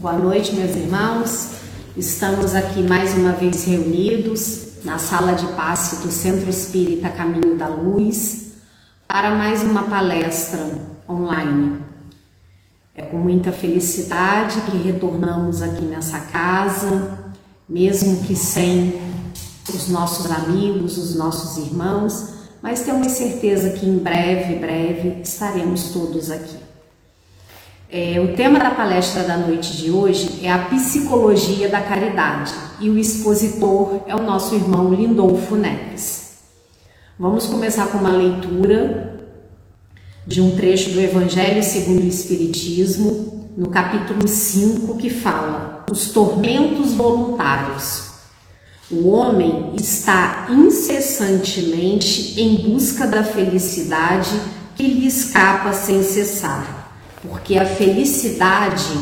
Boa noite, meus irmãos. Estamos aqui mais uma vez reunidos na sala de passe do Centro Espírita Caminho da Luz para mais uma palestra online. É com muita felicidade que retornamos aqui nessa casa, mesmo que sem os nossos amigos, os nossos irmãos, mas temos certeza que em breve, breve estaremos todos aqui. É, o tema da palestra da noite de hoje é a psicologia da caridade e o expositor é o nosso irmão Lindolfo Neves. Vamos começar com uma leitura de um trecho do Evangelho segundo o Espiritismo, no capítulo 5, que fala: Os tormentos voluntários. O homem está incessantemente em busca da felicidade que lhe escapa sem cessar, porque a felicidade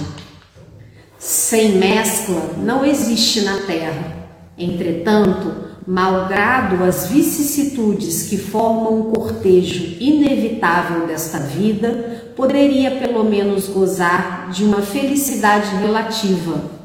sem mescla não existe na terra. Entretanto, malgrado as vicissitudes que formam o cortejo inevitável desta vida, poderia pelo menos gozar de uma felicidade relativa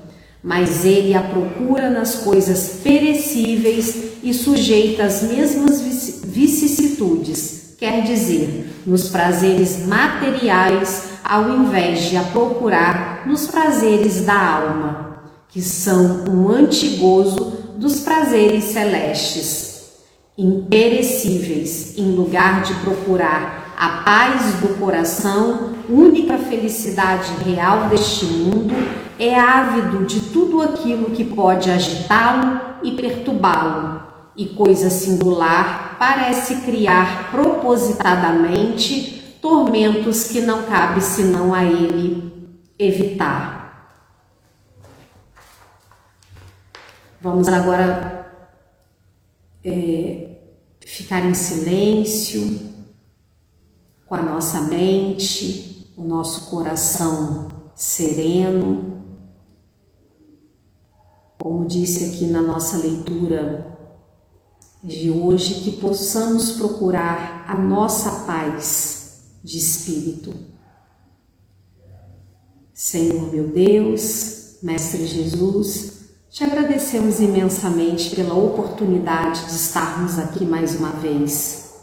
mas ele a procura nas coisas perecíveis e sujeitas às mesmas vicissitudes, quer dizer, nos prazeres materiais, ao invés de a procurar nos prazeres da alma, que são um antigozo dos prazeres celestes, imperecíveis, em lugar de procurar a paz do coração, única felicidade real deste mundo, é ávido de tudo aquilo que pode agitá-lo e perturbá-lo, e coisa singular parece criar propositadamente tormentos que não cabe senão a ele evitar. Vamos agora é, ficar em silêncio, com a nossa mente, o nosso coração sereno como disse aqui na nossa leitura de hoje, que possamos procurar a nossa paz de espírito. Senhor meu Deus, Mestre Jesus, te agradecemos imensamente pela oportunidade de estarmos aqui mais uma vez.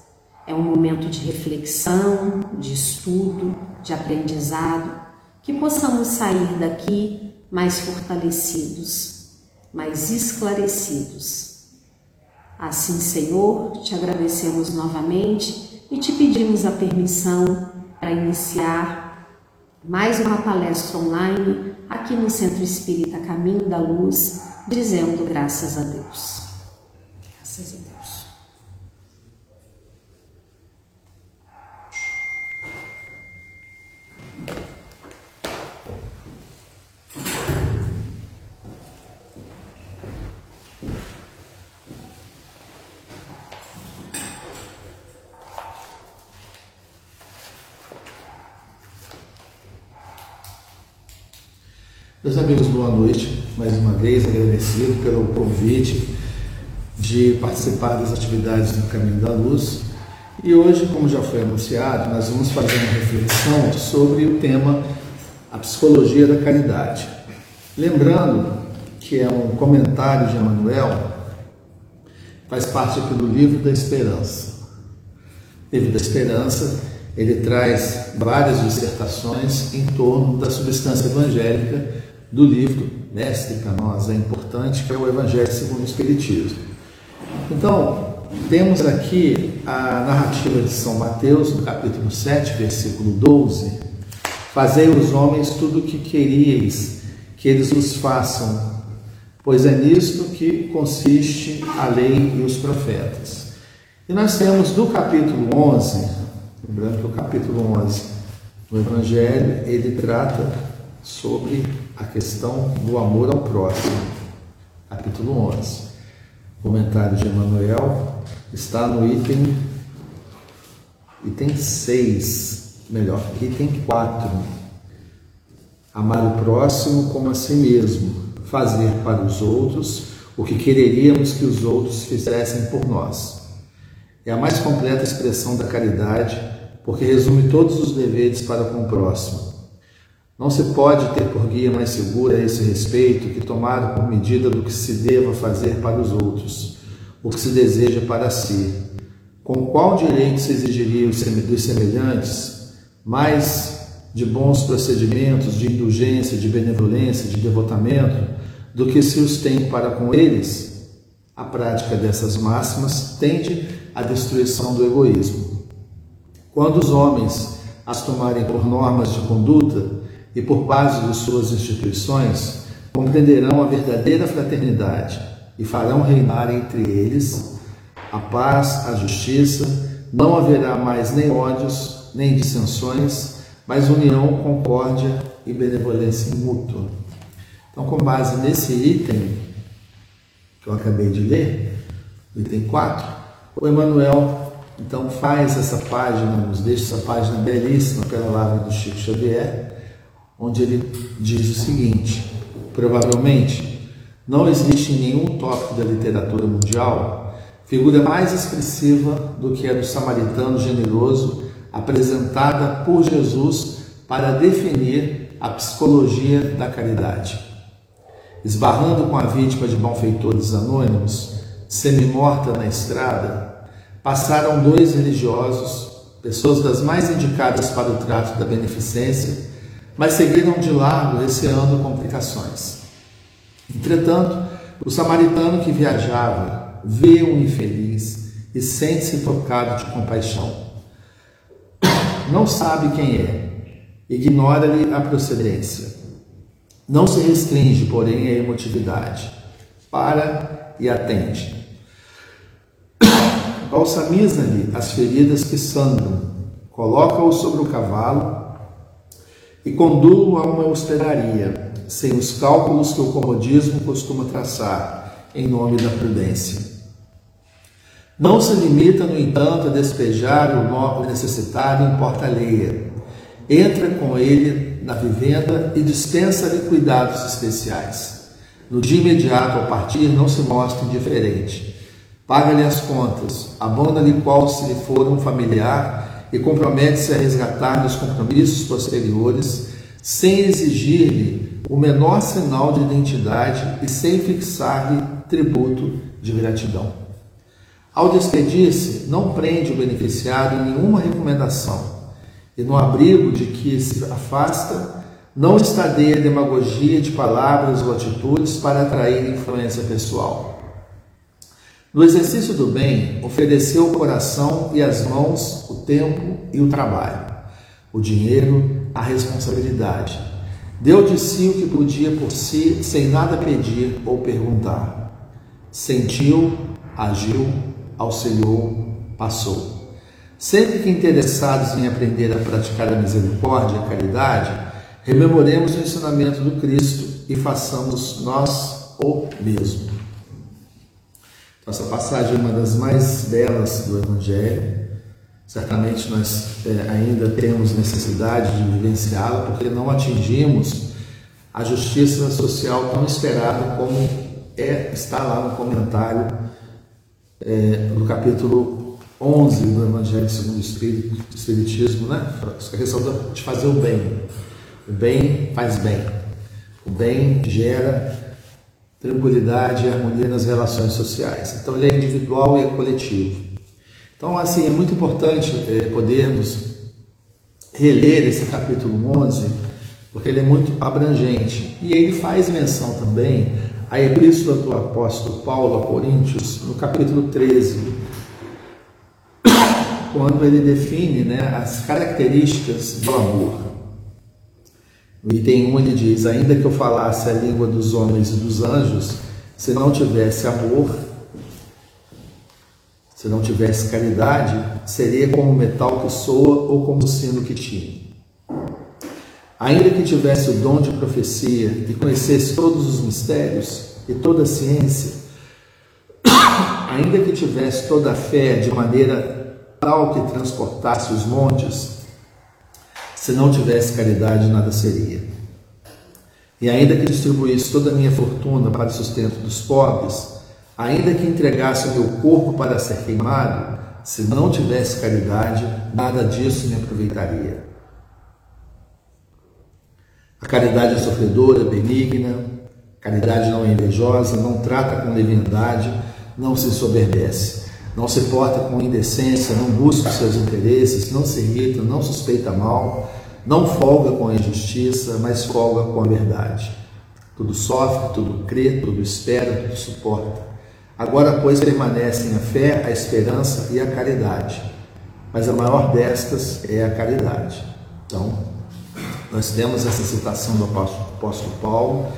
É um momento de reflexão, de estudo, de aprendizado, que possamos sair daqui mais fortalecidos mais esclarecidos. Assim, Senhor, te agradecemos novamente e te pedimos a permissão para iniciar mais uma palestra online aqui no Centro Espírita Caminho da Luz, dizendo graças a Deus. Graças a Deus. Meus amigos, boa noite. Mais uma vez agradecido pelo convite de participar das atividades do Caminho da Luz. E hoje, como já foi anunciado, nós vamos fazer uma reflexão sobre o tema a psicologia da caridade. Lembrando que é um comentário de Emmanuel, faz parte aqui do livro da Esperança. O livro da Esperança, ele traz várias dissertações em torno da substância evangélica do livro Mestre para nós é importante, que é o Evangelho segundo o Espiritismo. Então, temos aqui a narrativa de São Mateus, no capítulo 7, versículo 12. Fazei os homens tudo o que queríeis que eles os façam, pois é nisto que consiste a lei e os profetas. E nós temos do capítulo 11, lembrando que o capítulo 11 do Evangelho, ele trata sobre a questão do amor ao próximo, capítulo 11. O comentário de Emmanuel está no item, item 6, melhor, item 4. Amar o próximo como a si mesmo, fazer para os outros o que quereríamos que os outros fizessem por nós. É a mais completa expressão da caridade, porque resume todos os deveres para com o próximo Não se pode ter por guia mais segura a esse respeito que tomado por medida do que se deva fazer para os outros, o que se deseja para si. Com qual direito se exigiria dos semelhantes mais de bons procedimentos, de indulgência, de benevolência, de devotamento, do que se os tem para com eles? A prática dessas máximas tende à destruição do egoísmo. Quando os homens as tomarem por normas de conduta, e por base de suas instituições, compreenderão a verdadeira fraternidade e farão reinar entre eles a paz, a justiça, não haverá mais nem ódios, nem dissensões, mas união, concórdia e benevolência mútua. Então, com base nesse item que eu acabei de ler, item 4, o Emmanuel então faz essa página, nos deixa essa página belíssima pela palavra do Chico Xavier, onde ele diz o seguinte: provavelmente não existe nenhum tópico da literatura mundial figura mais expressiva do que a do samaritano generoso apresentada por Jesus para definir a psicologia da caridade. Esbarrando com a vítima de malfeitores anônimos, semi-morta na estrada, passaram dois religiosos, pessoas das mais indicadas para o trato da beneficência, mas seguiram de largo, receando complicações. Entretanto, o samaritano que viajava vê um infeliz e sente-se tocado de compaixão. Não sabe quem é, ignora-lhe a procedência. Não se restringe, porém, à emotividade. Para e atende. Balsamiza-lhe as feridas que sangram, coloca-o sobre o cavalo e conduzo a uma hospedaria, sem os cálculos que o comodismo costuma traçar, em nome da prudência. Não se limita, no entanto, a despejar o necessitado em porta alheia. Entra com ele na vivenda e dispensa-lhe cuidados especiais. No dia imediato ao partir, não se mostra indiferente. Paga-lhe as contas, abona-lhe qual se lhe for um familiar e compromete-se a resgatar nos compromissos posteriores, sem exigir-lhe o menor sinal de identidade e sem fixar-lhe tributo de gratidão. Ao despedir-se, não prende o beneficiário em nenhuma recomendação, e no abrigo de que se afasta, não estadeia demagogia de palavras ou atitudes para atrair influência pessoal. No exercício do bem, ofereceu o coração e as mãos, o tempo e o trabalho, o dinheiro, a responsabilidade. Deu de si o que podia por si, sem nada pedir ou perguntar. Sentiu, agiu, auxiliou, passou. Sempre que interessados em aprender a praticar a misericórdia e a caridade, rememoremos o ensinamento do Cristo e façamos nós o mesmo. Nossa passagem é uma das mais belas do Evangelho. Certamente nós é, ainda temos necessidade de vivenciá-la, porque não atingimos a justiça social tão esperada como é, está lá no comentário é, do capítulo 11 do Evangelho segundo o Espiritismo, né? A questão de fazer o bem. O bem faz bem. O bem gera tranquilidade e harmonia nas relações sociais. Então ele é individual e é coletivo. Então assim é muito importante é, podermos reler esse capítulo 11, porque ele é muito abrangente e ele faz menção também à epístola do apóstolo Paulo a Coríntios, no capítulo 13, quando ele define né, as características do amor. No item 1 ele diz: Ainda que eu falasse a língua dos homens e dos anjos, se não tivesse amor, se não tivesse caridade, seria como metal que soa ou como sino que tine. Ainda que tivesse o dom de profecia e conhecesse todos os mistérios e toda a ciência, ainda que tivesse toda a fé de maneira tal que transportasse os montes, se não tivesse caridade, nada seria. E ainda que distribuísse toda a minha fortuna para o sustento dos pobres, ainda que entregasse o meu corpo para ser queimado, se não tivesse caridade, nada disso me aproveitaria. A caridade é sofredora, benigna, caridade não é invejosa, não trata com leviandade, não se soberbece, não se porta com indecência, não busca os seus interesses, não se irrita, não suspeita mal, não folga com a injustiça, mas folga com a verdade. Tudo sofre, tudo crê, tudo espera, tudo suporta. Agora, pois, permanecem a fé, a esperança e a caridade. Mas a maior destas é a caridade. Então, nós temos essa citação do apóstolo, Paulo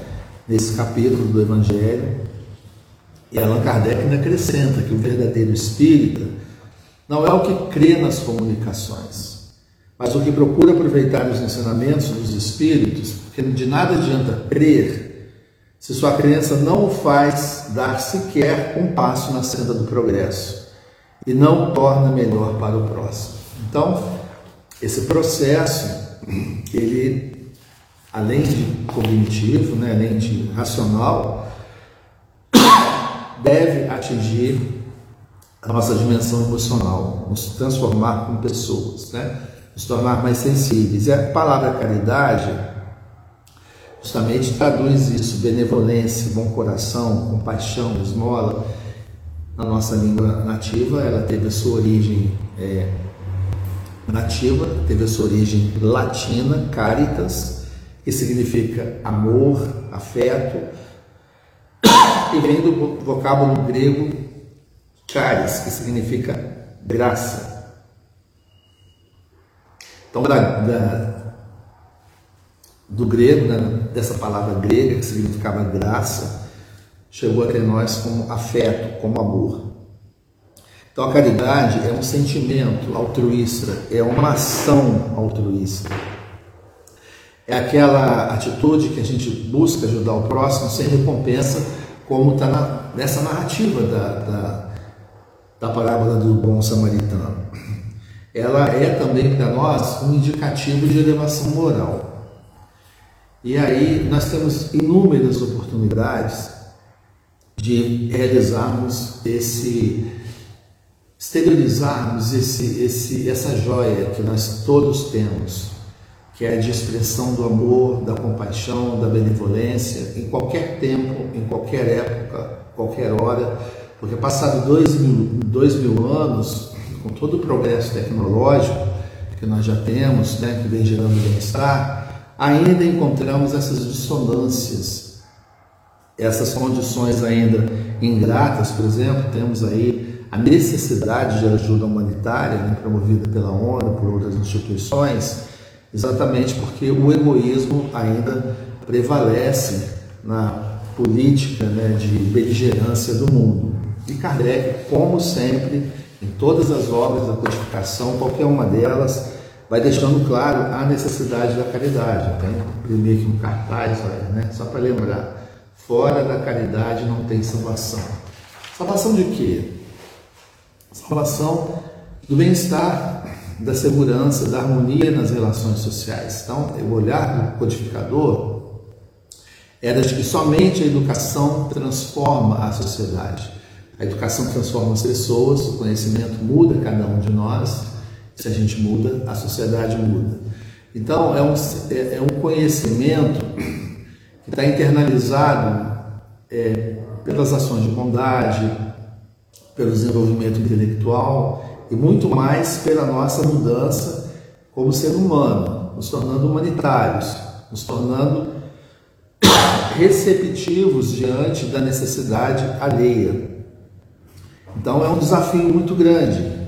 nesse capítulo do Evangelho. E Allan Kardec acrescenta que o verdadeiro espírita não é o que crê nas comunicações, mas o que procura aproveitar os ensinamentos dos espíritos, porque de nada adianta crer se sua crença não o faz dar sequer um passo na senda do progresso e não o torna melhor para o próximo. Então, esse processo, ele, além de cognitivo, né, além de racional, deve atingir a nossa dimensão emocional, nos transformar como pessoas, né? Nos tornar mais sensíveis. E a palavra caridade justamente traduz isso, benevolência, bom coração, compaixão, esmola. Na nossa língua nativa, ela teve a sua origem é, nativa, teve a sua origem latina, caritas, que significa amor, afeto, e vem do vocábulo grego caris, que significa graça. Então, da, da do grego, né, dessa palavra grega que significava graça, chegou até nós como afeto, como amor. Então a caridade é um sentimento altruísta, é uma ação altruísta. É aquela atitude que a gente busca ajudar o próximo sem recompensa, como está na, nessa narrativa da, da, da parábola do bom samaritano. Ela é também para nós um indicativo de elevação moral. E aí nós temos inúmeras oportunidades de realizarmos esse, exteriorizarmos esse, esse, essa joia que nós todos temos, que é de expressão do amor, da compaixão, da benevolência, em qualquer tempo, em qualquer época, qualquer hora, porque passado dois mil, dois mil anos, com todo o progresso tecnológico que nós já temos, né, que vem gerando bem-estar, ainda encontramos essas dissonâncias, essas condições ainda ingratas, por exemplo, temos aí a necessidade de ajuda humanitária né, promovida pela ONU, por outras instituições, exatamente porque o egoísmo ainda prevalece na política né, de beligerância do mundo. E Kardec, como sempre, em todas as obras da codificação, qualquer uma delas, vai deixando claro a necessidade da caridade. Tem imprimir aqui um cartaz, olha, né? só para lembrar. Fora da caridade não tem salvação. Salvação de quê? Salvação do bem-estar, da segurança, da harmonia nas relações sociais. Então, o olhar do codificador era de que somente a educação transforma a sociedade. A educação transforma as pessoas, o conhecimento muda cada um de nós, se a gente muda, a sociedade muda. Então, é um, é, é um conhecimento que está internalizado é, pelas ações de bondade, pelo desenvolvimento intelectual e muito mais pela nossa mudança como ser humano, nos tornando humanitários, nos tornando receptivos diante da necessidade alheia. Então é um desafio muito grande.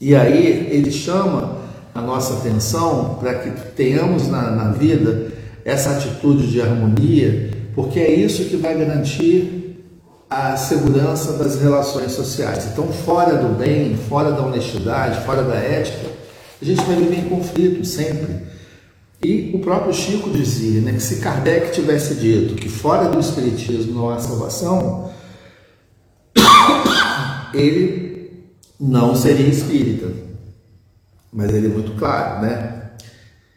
E aí ele chama a nossa atenção para que tenhamos na, na vida essa atitude de harmonia, porque é isso que vai garantir a segurança das relações sociais. Então, fora do bem, fora da honestidade, fora da ética, a gente vai viver em conflito sempre. E o próprio Chico dizia né, que se Kardec tivesse dito que fora do Espiritismo não há salvação, ele não seria espírita. Mas ele é muito claro, né?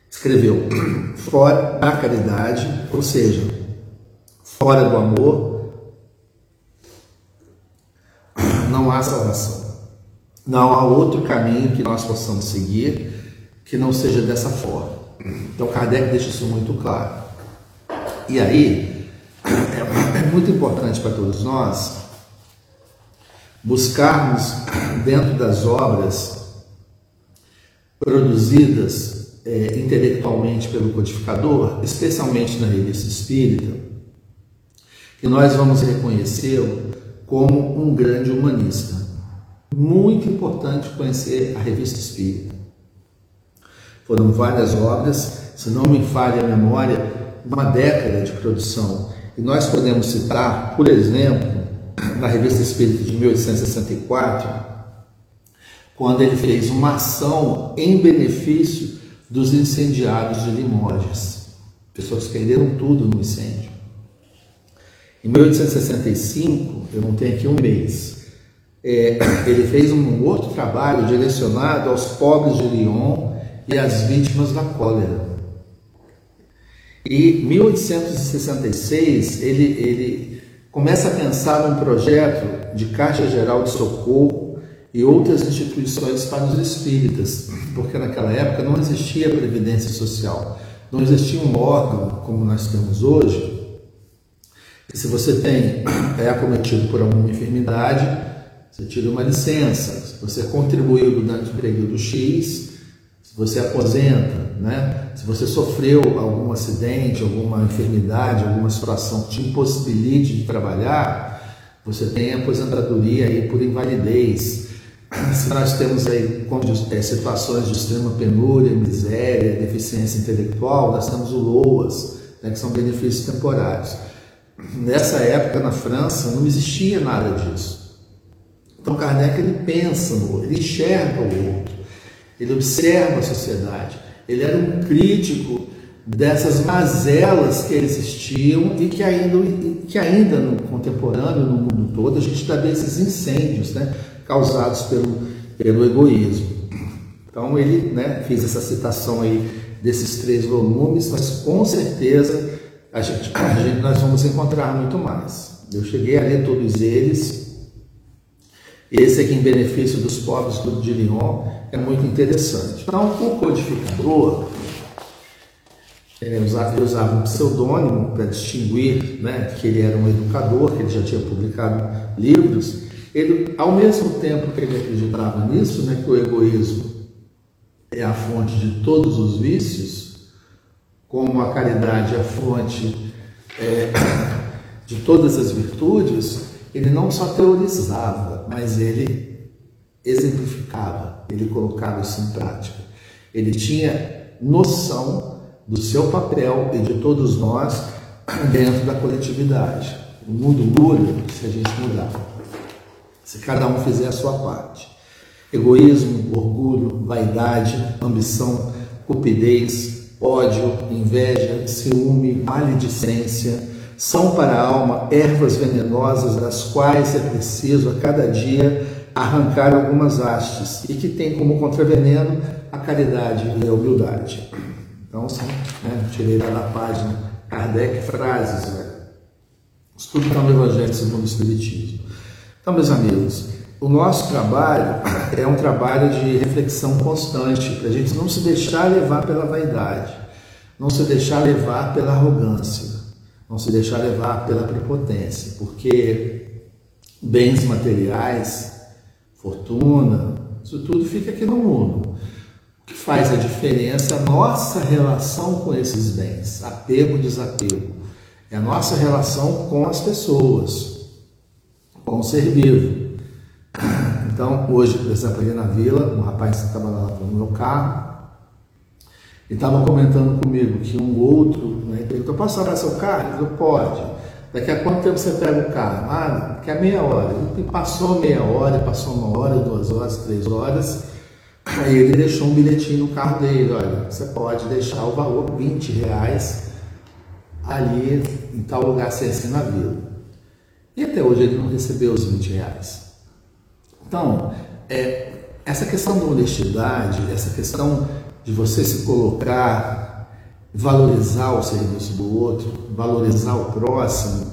Escreveu: fora da caridade, ou seja, fora do amor, não há salvação. Não há outro caminho que nós possamos seguir que não seja dessa forma. Então Kardec deixa isso muito claro. E aí, é, é muito importante para todos nós buscarmos dentro das obras produzidas é, intelectualmente pelo codificador, especialmente na revista espírita, que nós vamos reconhecê-lo como um grande humanista. Muito importante conhecer a revista espírita. Foram várias obras, se não me falha a memória, uma década de produção. E nós podemos citar, por exemplo, na Revista Espírita de 1864, quando ele fez uma ação em benefício dos incendiados de Limoges. Pessoas perderam tudo no incêndio. Em 1865, eu não tenho aqui um mês, é, ele fez um outro trabalho direcionado aos pobres de Lyon e às vítimas da cólera. E 1866 ele, ele começa a pensar num projeto de Caixa Geral de Socorro e outras instituições para os espíritas, porque naquela época não existia previdência social, não existia um órgão como nós temos hoje. E se você tem é acometido por alguma enfermidade, você tira uma licença. Se você contribuiu durante o período X, se você aposenta, né? se você sofreu algum acidente, alguma enfermidade, alguma situação que te impossibilite de trabalhar, você tem aposentadoria aí por invalidez. Se nós temos aí é, situações de extrema penúria, miséria, deficiência intelectual, nós temos o LOAS, né, que são benefícios temporários. Nessa época, na França, não existia nada disso. Então, Kardec ele pensa no outro, ele enxerga o outro ele observa a sociedade, ele era um crítico dessas mazelas que existiam e que ainda, que ainda no contemporâneo, no mundo todo, a gente está vendo esses incêndios né, causados pelo, pelo egoísmo. Então ele né, fez essa citação aí desses três volumes, mas com certeza a gente, a gente, nós vamos encontrar muito mais. Eu cheguei a ler todos eles, esse aqui em benefício dos pobres de Lyon é muito interessante. Então, o codificador usava, usava um pseudônimo para distinguir né, que ele era um educador, que ele já tinha publicado livros. Ele, ao mesmo tempo que ele acreditava nisso, né, que o egoísmo é a fonte de todos os vícios, como a caridade é a fonte é, de todas as virtudes, ele não só teorizava, mas ele exemplificava, ele colocava isso em prática. Ele tinha noção do seu papel e de todos nós dentro da coletividade. O mundo muda se a gente mudar, se cada um fizer a sua parte. Egoísmo, orgulho, vaidade, ambição, cupidez, ódio, inveja, ciúme, maledicência, são para a alma ervas venenosas das quais é preciso a cada dia arrancar algumas hastes e que tem como contraveneno a caridade e a humildade. Então, são, né, tirei lá da página Kardec frases, né? Estudo para o Evangelho segundo o Espiritismo. Então, meus amigos, o nosso trabalho é um trabalho de reflexão constante, para a gente não se deixar levar pela vaidade, não se deixar levar pela arrogância não se deixar levar pela prepotência, porque bens materiais, fortuna, isso tudo fica aqui no mundo. O que faz a diferença é a nossa relação com esses bens, apego desapego. É a nossa relação com as pessoas, com o ser vivo. Então, hoje, por exemplo, ali na vila, um rapaz estava lá no meu carro, ele estava comentando comigo que um outro né, perguntou: posso salvar seu carro? Falou: pode. Daqui a quanto tempo você pega o carro? Ah, daqui a meia hora. E passou meia hora, passou uma hora, duas horas, três horas. Aí ele deixou um bilhetinho no carro dele: olha, você pode deixar o valor 20 reais ali em tal lugar sem assim na vila. E até hoje ele não recebeu os 20 reais. Então, é, essa questão da honestidade, essa questão de você se colocar, valorizar o serviço do outro, valorizar o próximo.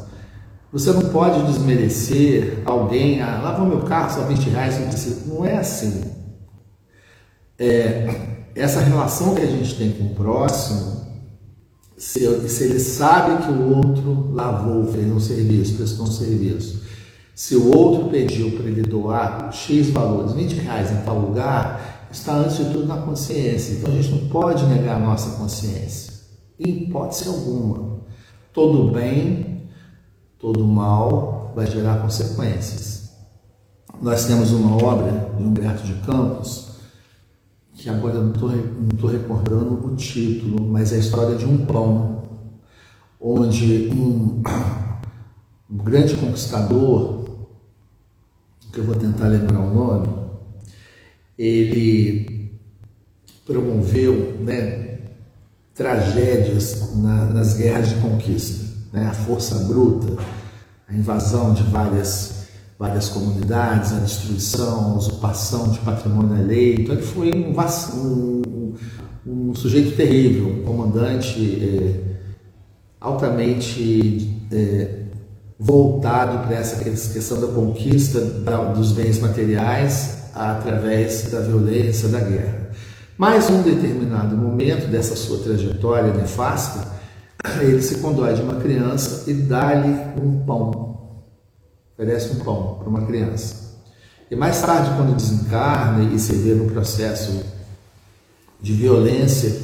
Você não pode desmerecer alguém, ah, lava meu carro, só 20 reais, não. Não é assim. É, essa relação que a gente tem com o próximo, se, se ele sabe que o outro lavou, fez um serviço, prestou um serviço, se o outro pediu para ele doar X valores, 20 reais em tal lugar, está antes de tudo na consciência. Então a gente não pode negar a nossa consciência, em hipótese alguma. Todo bem, todo mal vai gerar consequências. Nós temos uma obra de Humberto de Campos, que agora eu não estou recordando o título, mas é a história de um pão, onde um, um grande conquistador, que eu vou tentar lembrar o nome, ele promoveu né, tragédias na, nas guerras de conquista, né, a força bruta, a invasão de várias várias comunidades, a destruição, a usurpação de patrimônio eleito. Ele foi um, um, um sujeito terrível, um comandante é, altamente é, voltado para essa questão da conquista da, dos bens materiais através da violência da guerra. Mas, um determinado momento dessa sua trajetória nefasta, ele se condói de uma criança e dá-lhe um pão oferece um pão para uma criança. E mais tarde, quando desencarna e se vê no processo de violência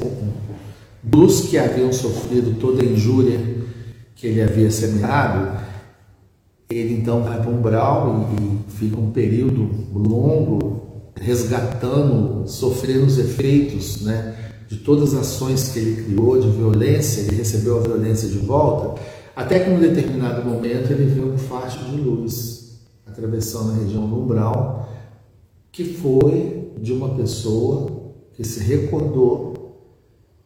dos que haviam sofrido toda a injúria que ele havia semeado, ele então vai para um umbral e, e fica um período longo resgatando, sofrendo os efeitos né, de todas as ações que ele criou de violência, ele recebeu a violência de volta até que em um determinado momento ele viu um facho de luz atravessando a região do umbral, que foi de uma pessoa que se recordou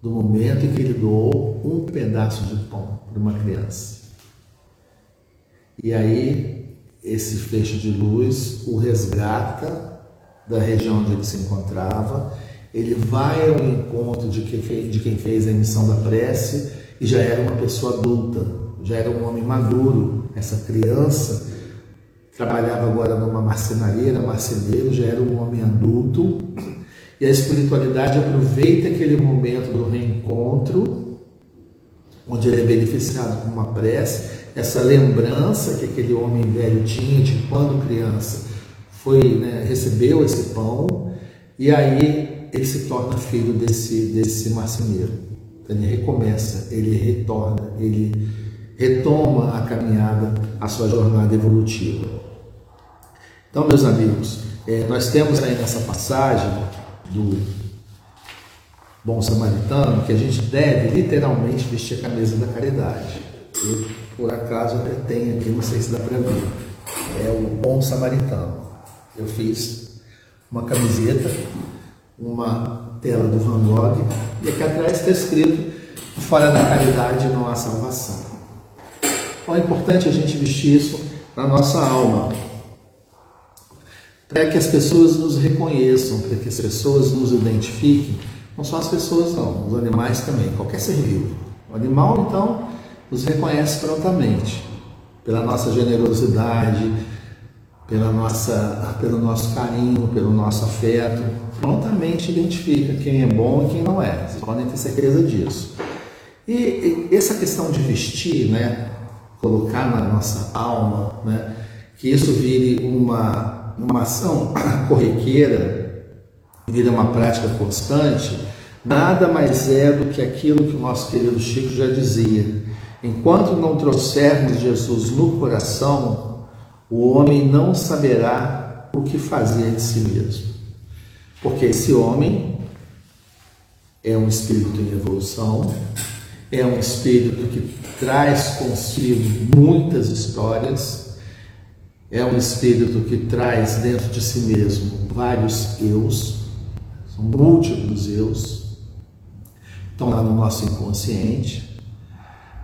do momento em que ele doou um pedaço de pão para uma criança. E aí esse feixe de luz o resgata da região onde ele se encontrava, ele vai ao encontro de quem, de quem fez a emissão da prece e já era uma pessoa adulta, já era um homem maduro, essa criança trabalhava agora numa marcenaria, era marceneiro, já era um homem adulto, e a espiritualidade aproveita aquele momento do reencontro, onde ele é beneficiado com uma prece, essa lembrança que aquele homem velho tinha de quando criança foi né, recebeu esse pão, e aí ele se torna filho desse, desse marceneiro. Então ele recomeça, ele retorna, ele retoma a caminhada, a sua jornada evolutiva. Então, meus amigos, é, nós temos aí nessa passagem do bom samaritano que a gente deve literalmente vestir a camisa da caridade. Eu, por acaso, até tenho aqui, não sei se dá para ver. É o bom samaritano. Eu fiz uma camiseta, uma tela do Van Gogh, e aqui atrás está escrito: fora da caridade não há salvação. Então é importante a gente vestir isso na nossa alma, para que as pessoas nos reconheçam, para que as pessoas nos identifiquem. Não só as pessoas, não, os animais também, qualquer ser vivo. O animal, então, nos reconhece prontamente pela nossa generosidade, pela nossa, pelo nosso carinho, pelo nosso afeto, prontamente identifica quem é bom e quem não é. Vocês podem ter certeza disso. E, e essa questão de vestir, né, colocar na nossa alma, né? que isso vire uma, uma ação corriqueira, vire uma prática constante, nada mais é do que aquilo que o nosso querido Chico já dizia. Enquanto não trouxermos Jesus no coração, o homem não saberá o que fazer de si mesmo. Porque esse homem é um espírito em evolução, é um espírito que traz consigo muitas histórias, é um espírito que traz dentro de si mesmo vários eus, são múltiplos eus, estão lá no nosso inconsciente,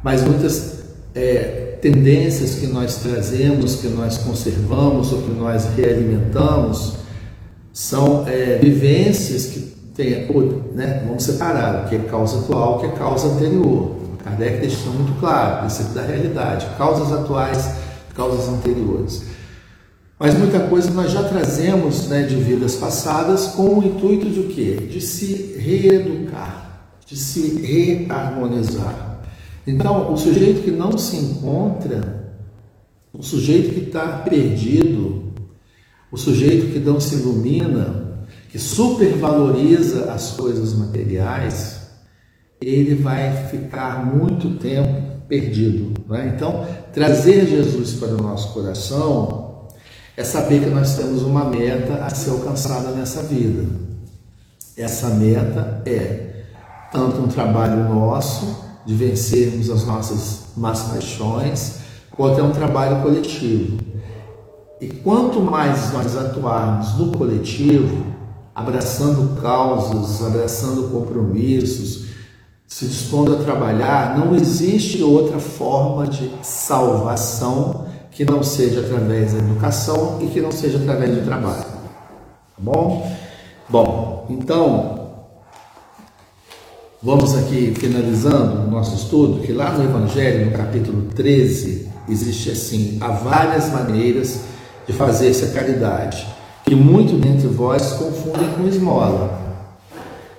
mas muitas é, tendências que nós trazemos, que nós conservamos ou que nós realimentamos, são é, vivências que tem, né, vamos separar o que é causa atual, o que é causa anterior. Kardec deixou muito claro, princípio da realidade, causas atuais, causas anteriores. Mas muita coisa nós já trazemos né, de vidas passadas com o intuito de o quê? De se reeducar, de se reharmonizar. Então, o sujeito que não se encontra, o sujeito que está perdido, o sujeito que não se ilumina, que supervaloriza as coisas materiais, ele vai ficar muito tempo perdido. Né? Então, trazer Jesus para o nosso coração é saber que nós temos uma meta a ser alcançada nessa vida. Essa meta é tanto um trabalho nosso de vencermos as nossas más paixões, quanto é um trabalho coletivo. E quanto mais nós atuarmos no coletivo, abraçando causas, abraçando compromissos, se dispondo a trabalhar, não existe outra forma de salvação que não seja através da educação e que não seja através do trabalho. Tá bom? Bom, então, vamos aqui finalizando o nosso estudo, que lá no Evangelho, no capítulo 13, existe assim: há várias maneiras de fazer essa caridade, que muito dentre vós confundem com esmola.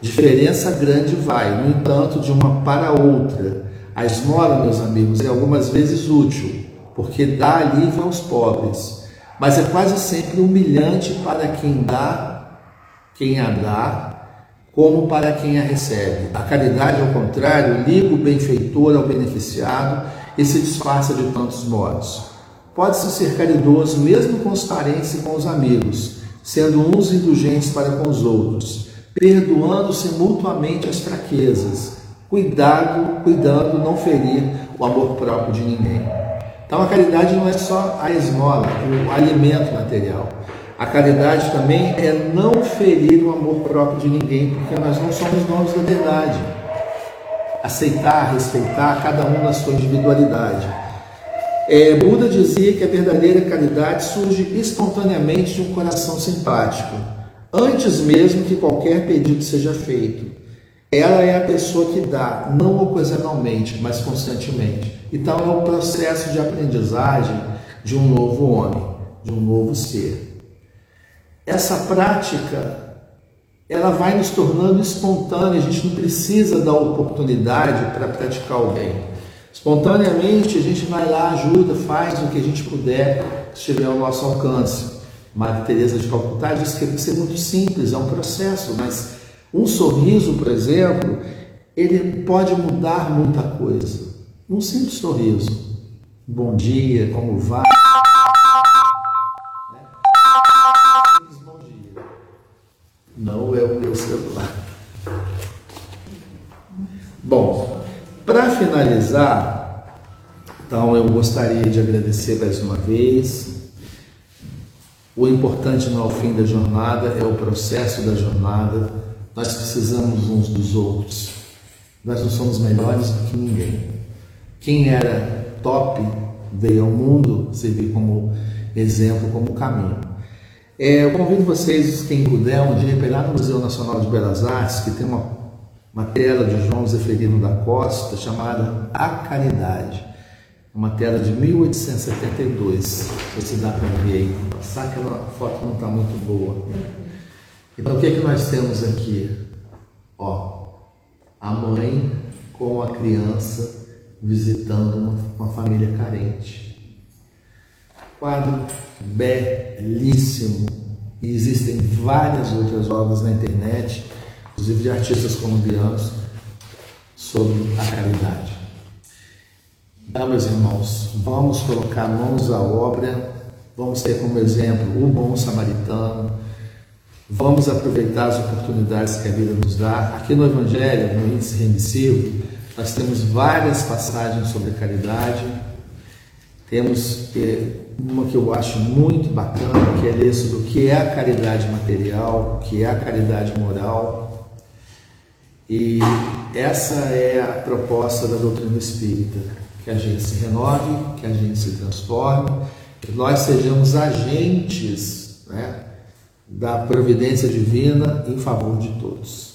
Diferença grande vai, no entanto, de uma para outra. A esmola, meus amigos, é algumas vezes útil, porque dá alívio aos pobres, mas é quase sempre humilhante para quem dá, quem a dá, como para quem a recebe. A caridade, ao contrário, liga o benfeitor ao beneficiado e se disfarça de tantos modos. Pode-se ser caridoso mesmo com os parentes e com os amigos, sendo uns indulgentes para com os outros perdoando-se mutuamente as fraquezas, cuidado, cuidando não ferir o amor próprio de ninguém. Então a caridade não é só a esmola, o alimento material. A caridade também é não ferir o amor próprio de ninguém, porque nós não somos donos da verdade. Aceitar, respeitar cada um na sua individualidade. É, Buda dizia que a verdadeira caridade surge espontaneamente de um coração simpático antes mesmo que qualquer pedido seja feito. Ela é a pessoa que dá, não ocasionalmente, mas constantemente. Então é o processo de aprendizagem de um novo homem, de um novo ser. Essa prática, ela vai nos tornando espontânea, a gente não precisa da oportunidade para praticar o bem. Espontaneamente a gente vai lá, ajuda, faz o que a gente puder, estiver ao nosso alcance. Madre Teresa de Calcutá diz que tem que ser muito simples, é um processo, mas um sorriso, por exemplo, ele pode mudar muita coisa. Um simples sorriso. Bom dia, como vai? Finalizar, então eu gostaria de agradecer mais uma vez o importante não é o fim da jornada, é o processo da jornada. Nós precisamos uns dos outros. Nós não somos melhores do que ninguém. Quem era top veio ao mundo servir como exemplo, como caminho. É, eu convido vocês, quem puder, um dia lá no Museu Nacional de Belas Artes, que tem uma, uma tela de João Zeferino da Costa chamada A Caridade uma tela de 1872. Você dá para ver aí. Passar aquela foto não está muito boa. Então o que é que nós temos aqui? Ó, a mãe com a criança visitando uma, uma família carente. Quadro belíssimo. E existem várias outras obras na internet, inclusive de artistas colombianos, sobre a caridade. Então, meus irmãos, vamos colocar mãos à obra, vamos ter como exemplo o bom samaritano, vamos aproveitar as oportunidades que a vida nos dá. Aqui no Evangelho, no índice remissivo, nós temos várias passagens sobre a caridade. Temos é, uma que eu acho muito bacana, que é ler sobre o que é a caridade material, o que é a caridade moral. E essa é a proposta da doutrina espírita que a gente se renove, que a gente se transforme, que nós sejamos agentes né, da providência divina em favor de todos.